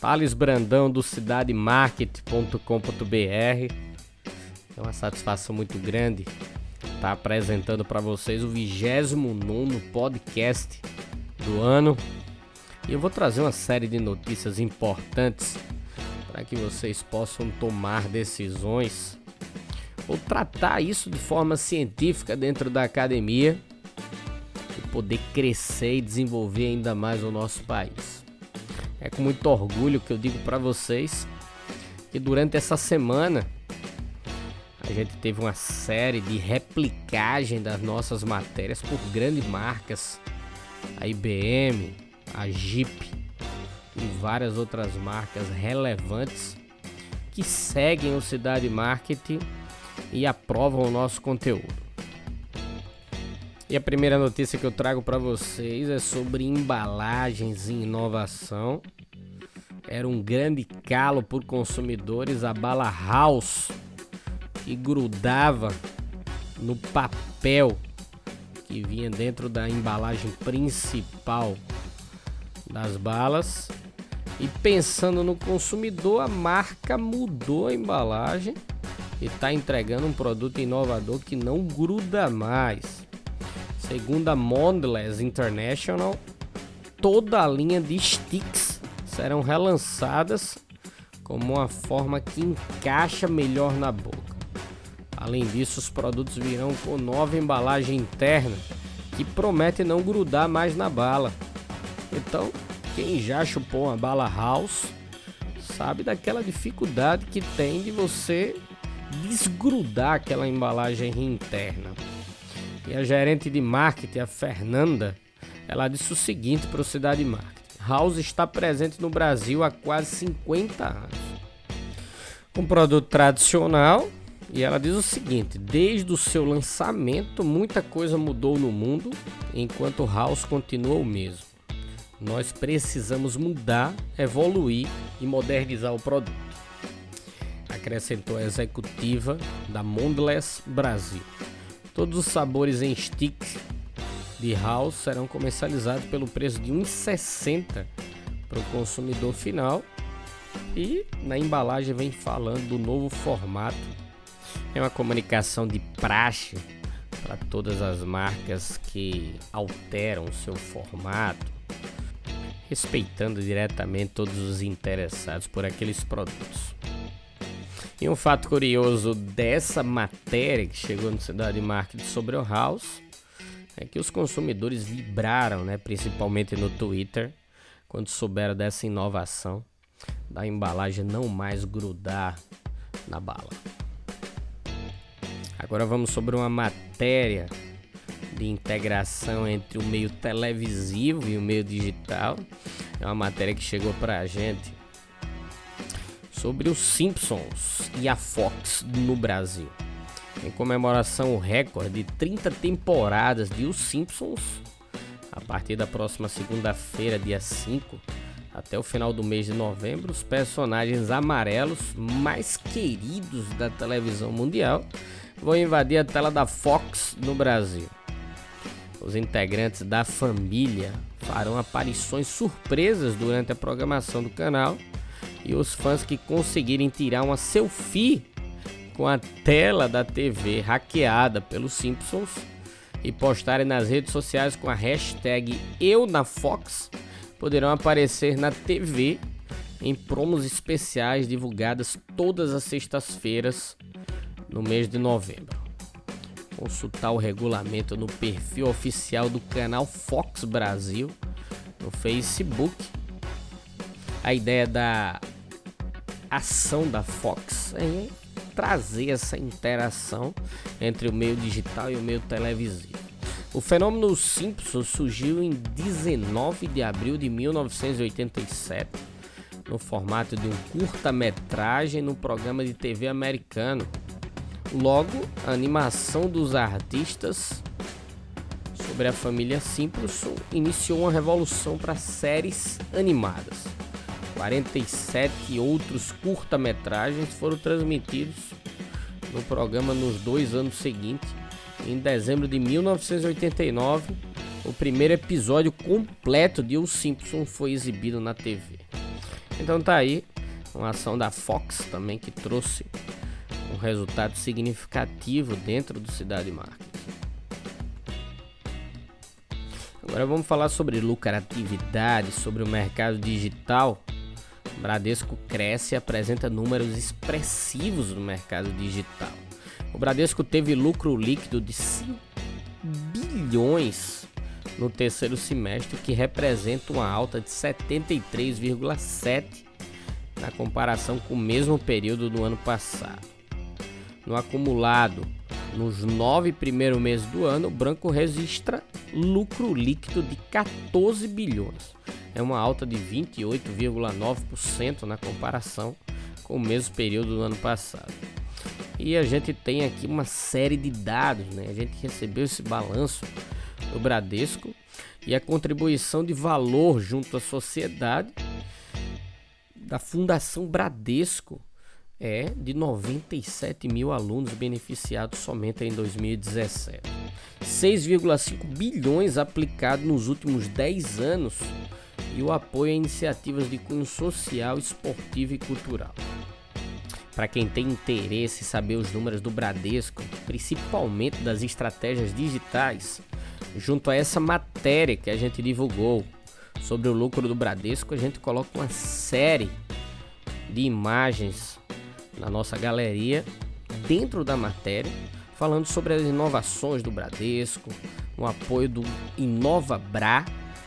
Thales Brandão do cidademarket.com.br. É uma satisfação muito grande estar apresentando para vocês o 29 podcast do ano. E eu vou trazer uma série de notícias importantes para que vocês possam tomar decisões ou tratar isso de forma científica dentro da academia e poder crescer e desenvolver ainda mais o nosso país. É com muito orgulho que eu digo para vocês que durante essa semana a gente teve uma série de replicagem das nossas matérias por grandes marcas, a IBM, a Jeep e várias outras marcas relevantes que seguem o Cidade Marketing e aprovam o nosso conteúdo. E a primeira notícia que eu trago para vocês é sobre embalagens e inovação. Era um grande calo por consumidores a bala House que grudava no papel que vinha dentro da embalagem principal das balas. E pensando no consumidor, a marca mudou a embalagem e está entregando um produto inovador que não gruda mais. Segundo a Mondelez International, toda a linha de sticks serão relançadas como uma forma que encaixa melhor na boca. Além disso, os produtos virão com nova embalagem interna que promete não grudar mais na bala. Então, quem já chupou uma bala house sabe daquela dificuldade que tem de você desgrudar aquela embalagem interna. E a gerente de marketing, a Fernanda, ela disse o seguinte para o Cidade Marketing: House está presente no Brasil há quase 50 anos. Um produto tradicional, e ela diz o seguinte: desde o seu lançamento, muita coisa mudou no mundo, enquanto House continua o mesmo. Nós precisamos mudar, evoluir e modernizar o produto. Acrescentou a executiva da Mondelez Brasil. Todos os sabores em stick de House serão comercializados pelo preço de 1,60 para o consumidor final. E na embalagem vem falando do novo formato. É uma comunicação de praxe para todas as marcas que alteram o seu formato, respeitando diretamente todos os interessados por aqueles produtos. E um fato curioso dessa matéria que chegou no Cidade Marketing sobre o House é que os consumidores vibraram, né, principalmente no Twitter, quando souberam dessa inovação da embalagem não mais grudar na bala. Agora vamos sobre uma matéria de integração entre o meio televisivo e o meio digital. É uma matéria que chegou para a gente sobre os Simpsons e a Fox no Brasil. Em comemoração ao recorde de 30 temporadas de Os Simpsons, a partir da próxima segunda-feira, dia 5, até o final do mês de novembro, os personagens amarelos mais queridos da televisão mundial vão invadir a tela da Fox no Brasil. Os integrantes da família farão aparições surpresas durante a programação do canal e os fãs que conseguirem tirar uma selfie com a tela da TV hackeada pelos Simpsons e postarem nas redes sociais com a hashtag EuNaFox poderão aparecer na TV em promos especiais divulgadas todas as sextas-feiras no mês de novembro. Consultar o regulamento no perfil oficial do canal Fox Brasil no Facebook a ideia da ação da Fox é trazer essa interação entre o meio digital e o meio televisivo. O fenômeno Simpsons surgiu em 19 de abril de 1987, no formato de um curta-metragem no programa de TV americano. Logo, a animação dos artistas sobre a família Simpson iniciou uma revolução para séries animadas. 47 outros curta-metragens foram transmitidos no programa nos dois anos seguintes. Em dezembro de 1989, o primeiro episódio completo de Os Simpsons foi exibido na TV. Então tá aí uma ação da Fox também que trouxe um resultado significativo dentro do Cidade Marketing. Agora vamos falar sobre lucratividade, sobre o mercado digital. Bradesco cresce e apresenta números expressivos no mercado digital. O Bradesco teve lucro líquido de 5 bilhões no terceiro semestre, que representa uma alta de 73,7 na comparação com o mesmo período do ano passado. No acumulado, nos nove primeiros meses do ano, o Branco registra lucro líquido de 14 bilhões. É uma alta de 28,9% na comparação com o mesmo período do ano passado. E a gente tem aqui uma série de dados, né? A gente recebeu esse balanço do Bradesco e a contribuição de valor junto à sociedade da Fundação Bradesco é de 97 mil alunos beneficiados somente em 2017. 6,5 bilhões aplicados nos últimos 10 anos e o apoio a iniciativas de cunho social, esportivo e cultural. Para quem tem interesse em saber os números do Bradesco, principalmente das estratégias digitais, junto a essa matéria que a gente divulgou sobre o lucro do Bradesco, a gente coloca uma série de imagens na nossa galeria, dentro da matéria, falando sobre as inovações do Bradesco, o apoio do InovaBra,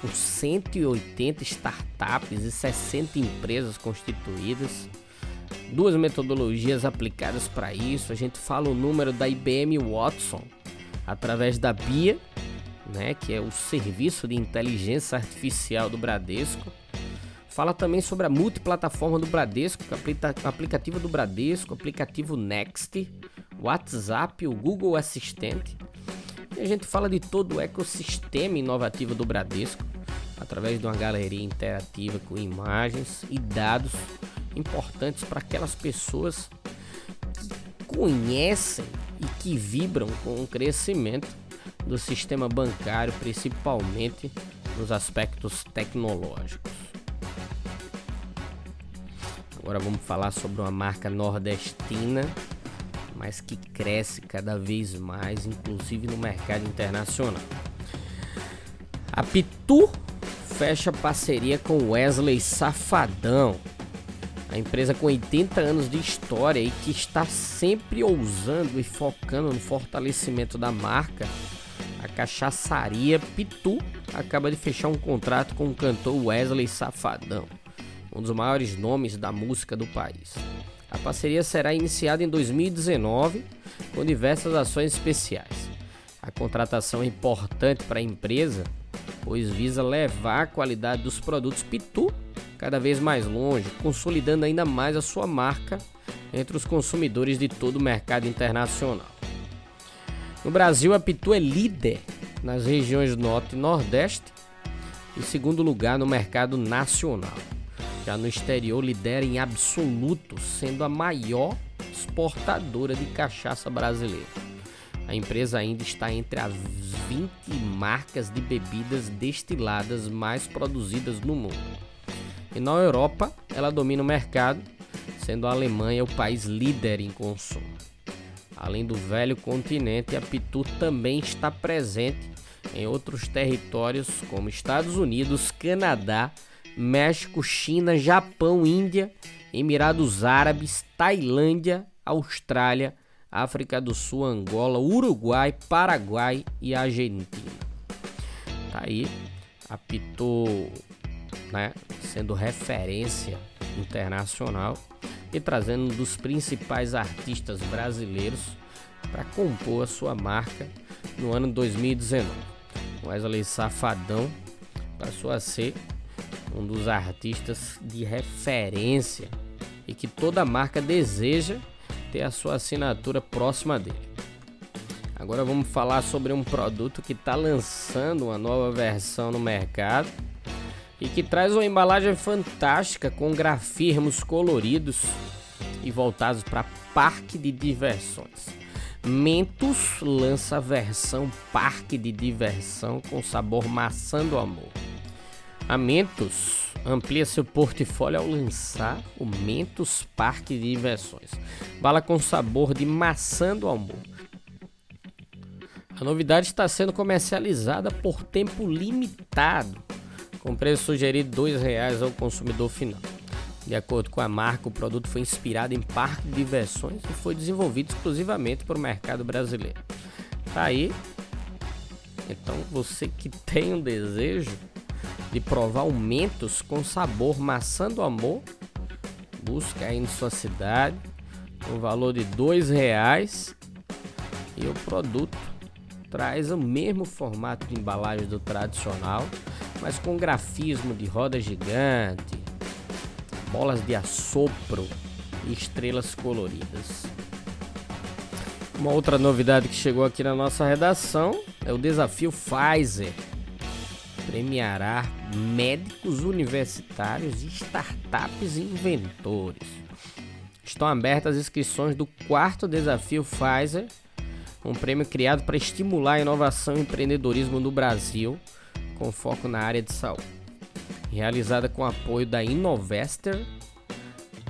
com 180 startups e 60 empresas constituídas, duas metodologias aplicadas para isso. A gente fala o número da IBM Watson através da BIA, né, que é o serviço de inteligência artificial do Bradesco Fala também sobre a multiplataforma do Bradesco, aplicativo do Bradesco, aplicativo Next, WhatsApp, o Google Assistente. E a gente fala de todo o ecossistema inovativo do Bradesco, através de uma galeria interativa com imagens e dados importantes para aquelas pessoas que conhecem e que vibram com o crescimento do sistema bancário, principalmente nos aspectos tecnológicos. Agora vamos falar sobre uma marca nordestina, mas que cresce cada vez mais, inclusive no mercado internacional. A Pitu fecha parceria com Wesley Safadão, a empresa com 80 anos de história e que está sempre ousando e focando no fortalecimento da marca. A cachaçaria Pitu acaba de fechar um contrato com o cantor Wesley Safadão um dos maiores nomes da música do país. A parceria será iniciada em 2019 com diversas ações especiais. A contratação é importante para a empresa, pois visa levar a qualidade dos produtos Pitu cada vez mais longe, consolidando ainda mais a sua marca entre os consumidores de todo o mercado internacional. No Brasil, a Pitu é líder nas regiões Norte e Nordeste e segundo lugar no mercado nacional. Já no exterior lidera em absoluto, sendo a maior exportadora de cachaça brasileira. A empresa ainda está entre as 20 marcas de bebidas destiladas mais produzidas no mundo. E na Europa, ela domina o mercado, sendo a Alemanha o país líder em consumo. Além do velho continente, a Pitu também está presente em outros territórios como Estados Unidos, Canadá, México, China, Japão, Índia, Emirados Árabes, Tailândia, Austrália, África do Sul, Angola, Uruguai, Paraguai e Argentina. Tá aí, apitou, né, sendo referência internacional e trazendo um dos principais artistas brasileiros para compor a sua marca no ano 2019. Wesley Safadão passou a ser um dos artistas de referência e que toda marca deseja ter a sua assinatura próxima dele. Agora vamos falar sobre um produto que está lançando uma nova versão no mercado e que traz uma embalagem fantástica com grafismos coloridos e voltados para parque de diversões. Mentos lança a versão parque de diversão com sabor maçã do amor. A Mentos amplia seu portfólio ao lançar o Mentos Parque de Diversões. Bala com sabor de maçã do amor a novidade está sendo comercializada por tempo limitado, com preço sugerido R$ 2,00 ao consumidor final. De acordo com a marca, o produto foi inspirado em parque de diversões e foi desenvolvido exclusivamente para o mercado brasileiro. Tá aí. Então, você que tem um desejo de provar aumentos com sabor maçã do amor, busca aí em sua cidade, o valor de dois reais e o produto traz o mesmo formato de embalagem do tradicional, mas com grafismo de roda gigante, bolas de assopro e estrelas coloridas. Uma outra novidade que chegou aqui na nossa redação é o desafio Pfizer. Premiará médicos universitários startups e inventores. Estão abertas as inscrições do quarto desafio Pfizer um prêmio criado para estimular a inovação e empreendedorismo no Brasil, com foco na área de saúde. Realizada com apoio da Innovester,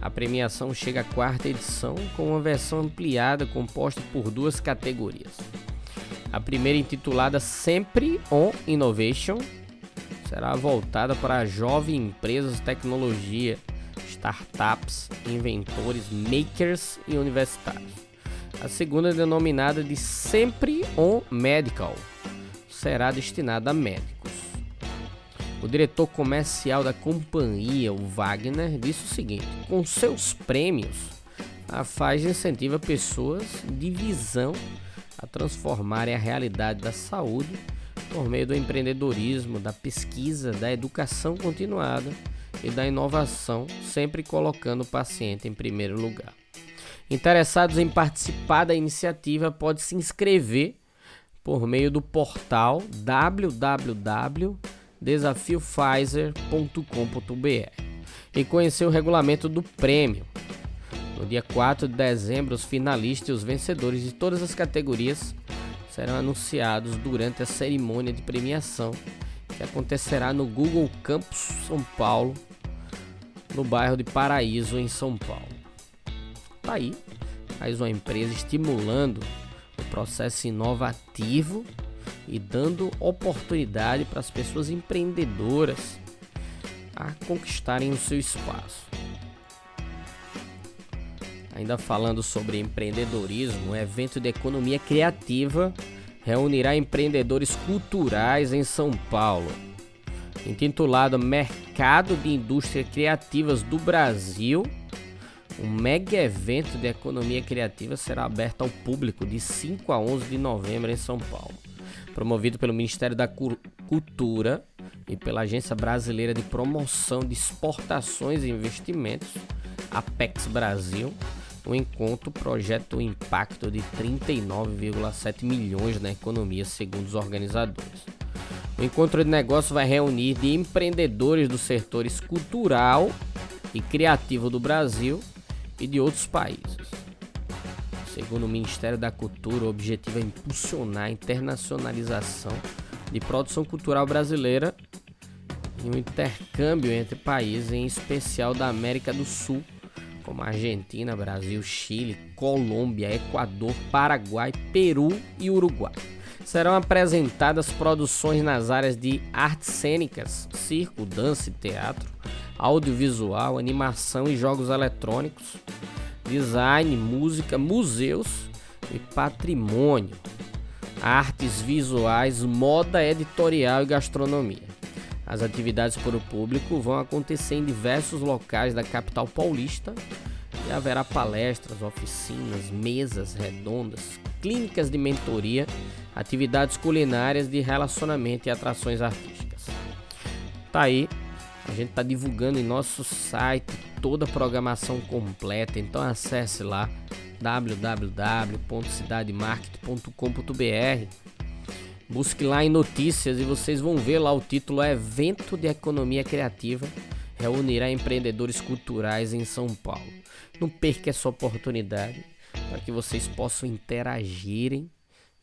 a premiação chega à quarta edição com uma versão ampliada composta por duas categorias. A primeira, intitulada Sempre on Innovation, será voltada para jovens empresas tecnologia, startups, inventores, makers e universitários. A segunda, denominada de Sempre On Medical, será destinada a médicos. O diretor comercial da companhia, o Wagner, disse o seguinte: com seus prêmios, a FAS incentiva pessoas de visão a transformarem a realidade da saúde por meio do empreendedorismo, da pesquisa, da educação continuada e da inovação, sempre colocando o paciente em primeiro lugar. Interessados em participar da iniciativa pode se inscrever por meio do portal www.desafiopfizer.com.br e conhecer o regulamento do prêmio. No dia 4 de dezembro, os finalistas e os vencedores de todas as categorias serão anunciados durante a cerimônia de premiação que acontecerá no Google Campus São Paulo, no bairro de Paraíso, em São Paulo. Tá aí, mais uma empresa estimulando o processo inovativo e dando oportunidade para as pessoas empreendedoras a conquistarem o seu espaço. Ainda falando sobre empreendedorismo, um evento de economia criativa reunirá empreendedores culturais em São Paulo. Intitulado Mercado de Indústrias Criativas do Brasil, um mega evento de economia criativa será aberto ao público de 5 a 11 de novembro em São Paulo. Promovido pelo Ministério da Cultura e pela Agência Brasileira de Promoção de Exportações e Investimentos, Apex Brasil, o encontro projeta um impacto de 39,7 milhões na economia, segundo os organizadores. O encontro de negócios vai reunir de empreendedores dos setores cultural e criativo do Brasil e de outros países. Segundo o Ministério da Cultura, o objetivo é impulsionar a internacionalização de produção cultural brasileira e o um intercâmbio entre países, em especial da América do Sul, como Argentina, Brasil, Chile, Colômbia, Equador, Paraguai, Peru e Uruguai. Serão apresentadas produções nas áreas de artes cênicas, circo, dança e teatro, audiovisual, animação e jogos eletrônicos, design, música, museus e patrimônio, artes visuais, moda editorial e gastronomia. As atividades para o público vão acontecer em diversos locais da capital paulista e haverá palestras, oficinas, mesas redondas, clínicas de mentoria, atividades culinárias de relacionamento e atrações artísticas. Tá aí A gente está divulgando em nosso site toda a programação completa, então acesse lá www.cidademarket.com.br. Busque lá em notícias e vocês vão ver lá o título Evento de Economia Criativa reunirá empreendedores culturais em São Paulo. Não perca essa oportunidade para que vocês possam interagirem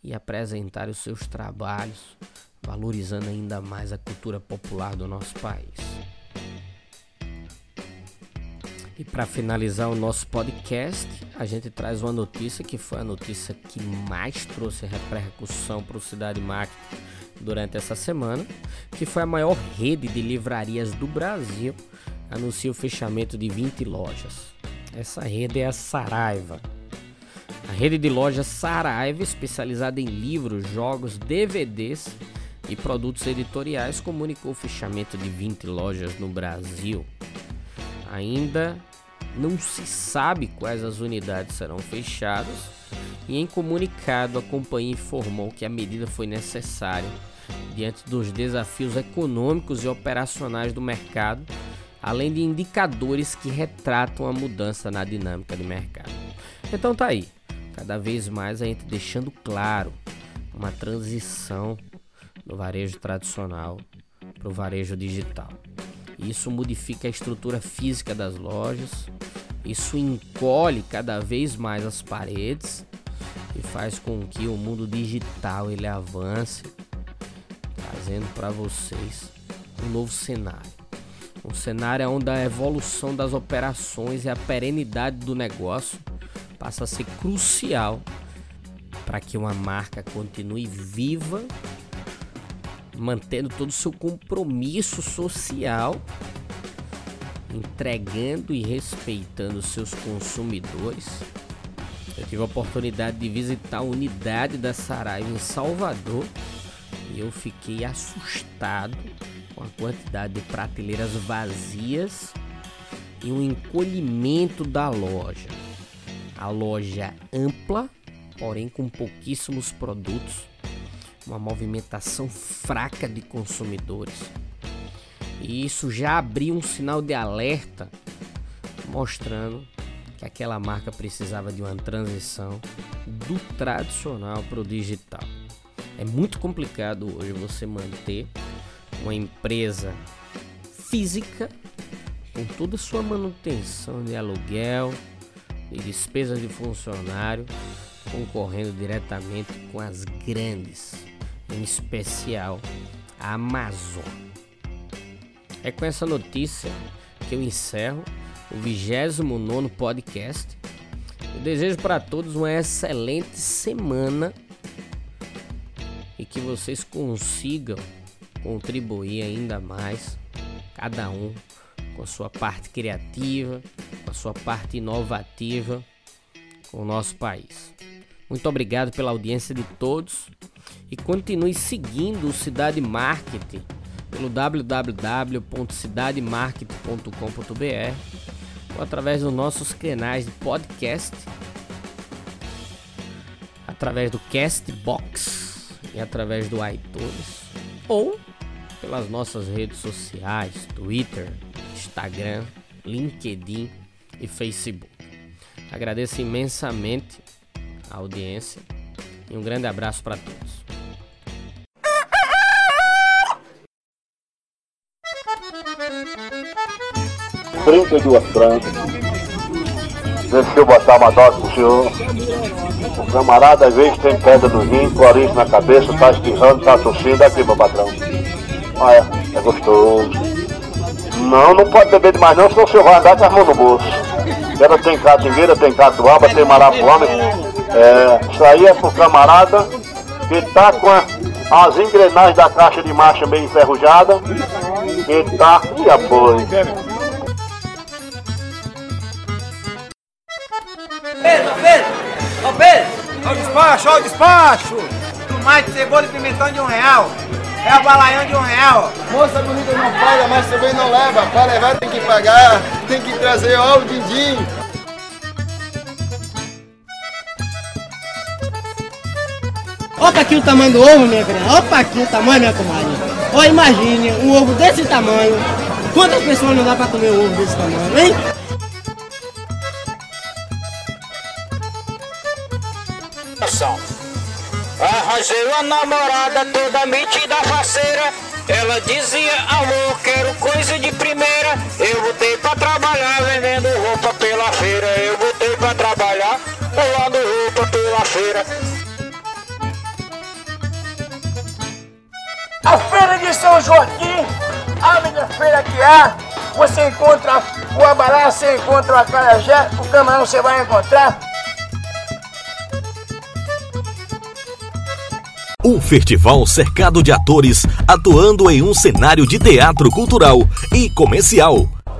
e apresentar os seus trabalhos, valorizando ainda mais a cultura popular do nosso país. E para finalizar o nosso podcast, a gente traz uma notícia que foi a notícia que mais trouxe repercussão para o Cidade Marketing durante essa semana, que foi a maior rede de livrarias do Brasil, anuncia o fechamento de 20 lojas. Essa rede é a Saraiva. A rede de lojas Saraiva, especializada em livros, jogos, DVDs e produtos editoriais, comunicou o fechamento de 20 lojas no Brasil. Ainda não se sabe quais as unidades serão fechadas e em comunicado a companhia informou que a medida foi necessária diante dos desafios econômicos e operacionais do mercado, além de indicadores que retratam a mudança na dinâmica de mercado. Então tá aí, cada vez mais a gente deixando claro uma transição do varejo tradicional para o varejo digital. Isso modifica a estrutura física das lojas, isso encolhe cada vez mais as paredes e faz com que o mundo digital ele avance, trazendo para vocês um novo cenário. Um cenário onde a evolução das operações e a perenidade do negócio passa a ser crucial para que uma marca continue viva, mantendo todo o seu compromisso social entregando e respeitando seus consumidores. Eu tive a oportunidade de visitar a unidade da Saraiva em Salvador e eu fiquei assustado com a quantidade de prateleiras vazias e o encolhimento da loja. A loja ampla, porém com pouquíssimos produtos, uma movimentação fraca de consumidores e isso já abriu um sinal de alerta mostrando que aquela marca precisava de uma transição do tradicional para o digital. É muito complicado hoje você manter uma empresa física com toda a sua manutenção de aluguel e despesas de funcionário concorrendo diretamente com as grandes, em especial a Amazon. É com essa notícia que eu encerro o 29 podcast. Eu desejo para todos uma excelente semana e que vocês consigam contribuir ainda mais, cada um com a sua parte criativa, com a sua parte inovativa com o nosso país. Muito obrigado pela audiência de todos e continue seguindo o Cidade Marketing pelo www.cidademarket.com.br ou através dos nossos canais de podcast, através do Castbox e através do iTunes, ou pelas nossas redes sociais, Twitter, Instagram, LinkedIn e Facebook. Agradeço imensamente a audiência e um grande abraço para todos. 32 brancas. Deixa eu botar uma dose pro senhor. O camarada às vezes tem pedra no rim, clorinho na cabeça, tá espirrando, tá tossindo. Aqui, meu patrão. Olha, é gostoso. Não, não pode beber demais não, senão o senhor vai andar com as mãos no bolso. Ela tem catingueira, tem catuaba, tem marapuama. É, isso aí é pro camarada que tá com a, as engrenagens da caixa de marcha bem enferrujada. Que tá e apoio. Pedro, Pedro! Ô Pedro! Ó o despacho, ó o despacho! Tomate, cebola e pimentão de um real. É o balaião de um real. Moça bonita não paga, mas também não leva. Para levar tem que pagar, tem que trazer ó o din-din. Opa aqui o tamanho do ovo, minha filha. Opa aqui o tamanho, minha comadre. Ó, imagine um ovo desse tamanho, Quantas pessoas não dá pra comer um ovo desse tamanho, hein? Arranjei uma namorada toda metida faceira. Ela dizia, amor, quero coisa de primeira. Eu botei pra trabalhar vendendo roupa pela feira. Eu botei pra trabalhar pulando roupa pela feira. A feira de São Joaquim, a melhor feira que há. Você encontra o abalá, você encontra o acarajé, o camarão você vai encontrar. Um festival cercado de atores atuando em um cenário de teatro cultural e comercial.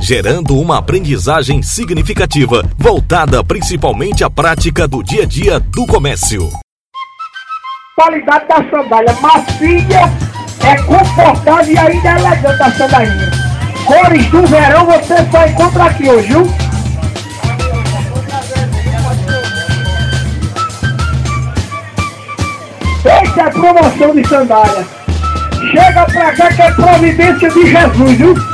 gerando uma aprendizagem significativa voltada principalmente à prática do dia a dia do comércio. Qualidade da sandália macia, é confortável e ainda é elegante a sandalinha. Cores do verão você só encontra aqui hoje, viu? Essa é promoção de sandália. Chega pra cá que é providência de Jesus, viu?